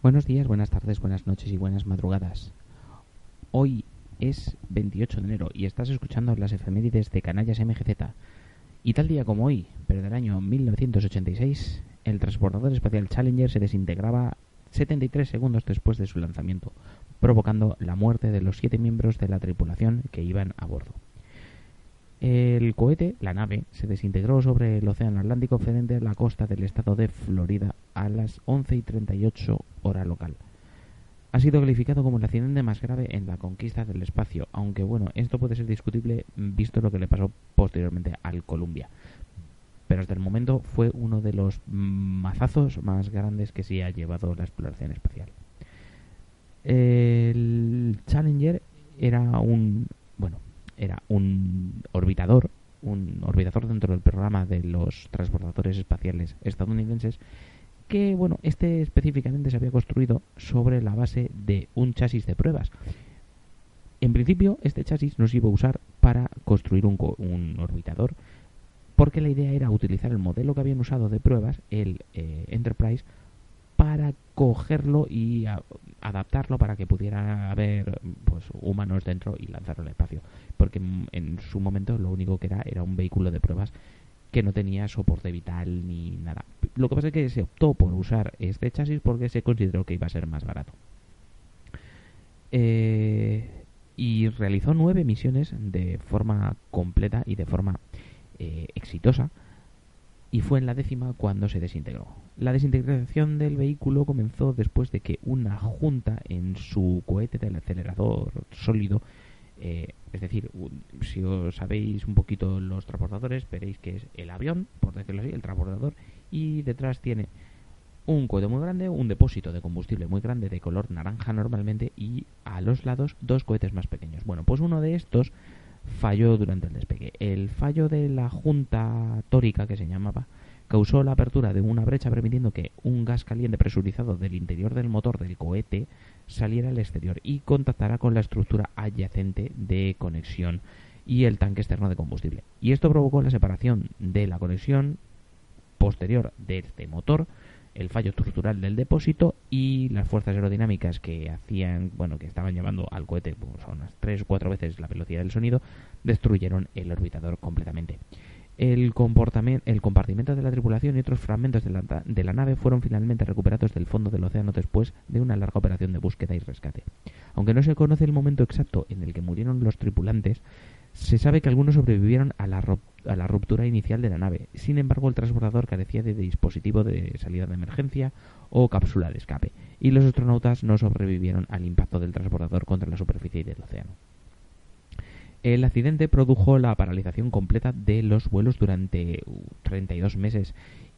Buenos días, buenas tardes, buenas noches y buenas madrugadas. Hoy es 28 de enero y estás escuchando las efemérides de Canallas MGZ. Y tal día como hoy, pero del año 1986, el transportador espacial Challenger se desintegraba 73 segundos después de su lanzamiento, provocando la muerte de los siete miembros de la tripulación que iban a bordo. El cohete, la nave, se desintegró sobre el Océano Atlántico frente a la costa del estado de Florida a las 11 y 38 hora local. Ha sido calificado como el accidente más grave en la conquista del espacio, aunque bueno, esto puede ser discutible visto lo que le pasó posteriormente al Columbia. Pero hasta el momento fue uno de los mazazos más grandes que se ha llevado la exploración espacial. El Challenger era un bueno, era un orbitador, un orbitador dentro del programa de los transportadores espaciales estadounidenses que, bueno, este específicamente se había construido sobre la base de un chasis de pruebas. En principio, este chasis nos iba a usar para construir un, un orbitador, porque la idea era utilizar el modelo que habían usado de pruebas, el eh, Enterprise, para cogerlo y adaptarlo para que pudiera haber pues, humanos dentro y lanzarlo al espacio. Porque en su momento lo único que era era un vehículo de pruebas que no tenía soporte vital ni nada. Lo que pasa es que se optó por usar este chasis porque se consideró que iba a ser más barato. Eh, y realizó nueve misiones de forma completa y de forma eh, exitosa y fue en la décima cuando se desintegró. La desintegración del vehículo comenzó después de que una junta en su cohete del acelerador sólido, eh, es decir, si os sabéis un poquito los transportadores, veréis que es el avión, por decirlo así, el transportador, y detrás tiene un cohete muy grande, un depósito de combustible muy grande de color naranja normalmente y a los lados dos cohetes más pequeños. Bueno, pues uno de estos falló durante el despegue. El fallo de la junta tórica, que se llamaba, causó la apertura de una brecha permitiendo que un gas caliente presurizado del interior del motor del cohete saliera al exterior y contactara con la estructura adyacente de conexión y el tanque externo de combustible. Y esto provocó la separación de la conexión posterior de este motor el fallo estructural del depósito y las fuerzas aerodinámicas que hacían, bueno, que estaban llevando al cohete pues, unas tres o cuatro veces la velocidad del sonido, destruyeron el orbitador completamente. El, el compartimento de la tripulación y otros fragmentos de la, de la nave fueron finalmente recuperados del fondo del océano después de una larga operación de búsqueda y rescate. Aunque no se conoce el momento exacto en el que murieron los tripulantes, se sabe que algunos sobrevivieron a la, a la, ruptura inicial de la nave. Sin embargo, el transportador carecía de dispositivo de salida de emergencia o cápsula de escape, y los astronautas no sobrevivieron al impacto del transportador contra la superficie del océano. El accidente produjo la paralización completa de los vuelos durante 32 uh, meses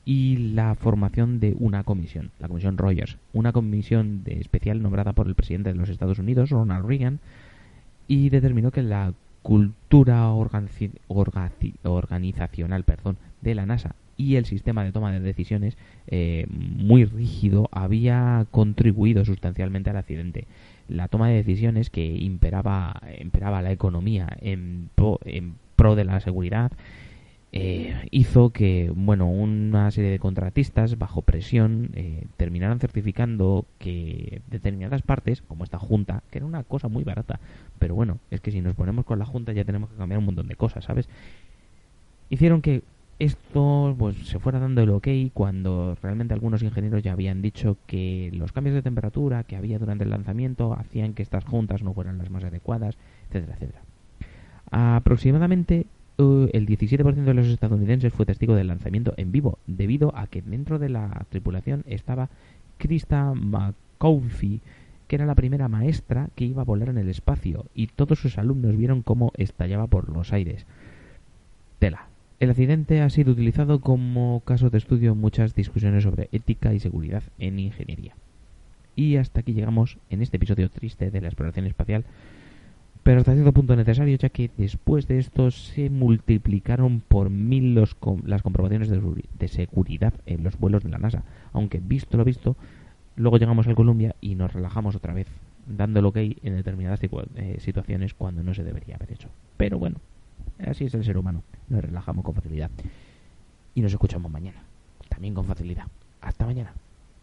y la formación de una comisión, la comisión Rogers, una comisión de especial nombrada por el presidente de los Estados Unidos, Ronald Reagan, y determinó que la cultura organizacional perdón, de la NASA y el sistema de toma de decisiones eh, muy rígido había contribuido sustancialmente al accidente. La toma de decisiones que imperaba, imperaba la economía en pro, de la seguridad eh, hizo que bueno una serie de contratistas bajo presión eh, terminaran certificando que determinadas partes como esta junta que era una cosa muy barata pero bueno, es que si nos ponemos con la Junta ya tenemos que cambiar un montón de cosas, ¿sabes? Hicieron que esto pues se fuera dando el ok cuando realmente algunos ingenieros ya habían dicho que los cambios de temperatura que había durante el lanzamiento hacían que estas juntas no fueran las más adecuadas, etcétera, etcétera. Aproximadamente uh, el 17% de los estadounidenses fue testigo del lanzamiento en vivo, debido a que dentro de la tripulación estaba Krista McCauley, que era la primera maestra que iba a volar en el espacio, y todos sus alumnos vieron cómo estallaba por los aires. Tela. El accidente ha sido utilizado como caso de estudio en muchas discusiones sobre ética y seguridad en ingeniería. Y hasta aquí llegamos en este episodio triste de la exploración espacial, pero hasta cierto punto necesario, ya que después de esto se multiplicaron por mil los las comprobaciones de seguridad en los vuelos de la NASA, aunque visto lo visto, Luego llegamos al Columbia y nos relajamos otra vez. dando el ok en determinadas eh, situaciones cuando no se debería haber hecho. Pero bueno, así es el ser humano, nos relajamos con facilidad. Y nos escuchamos mañana, también con facilidad. Hasta mañana.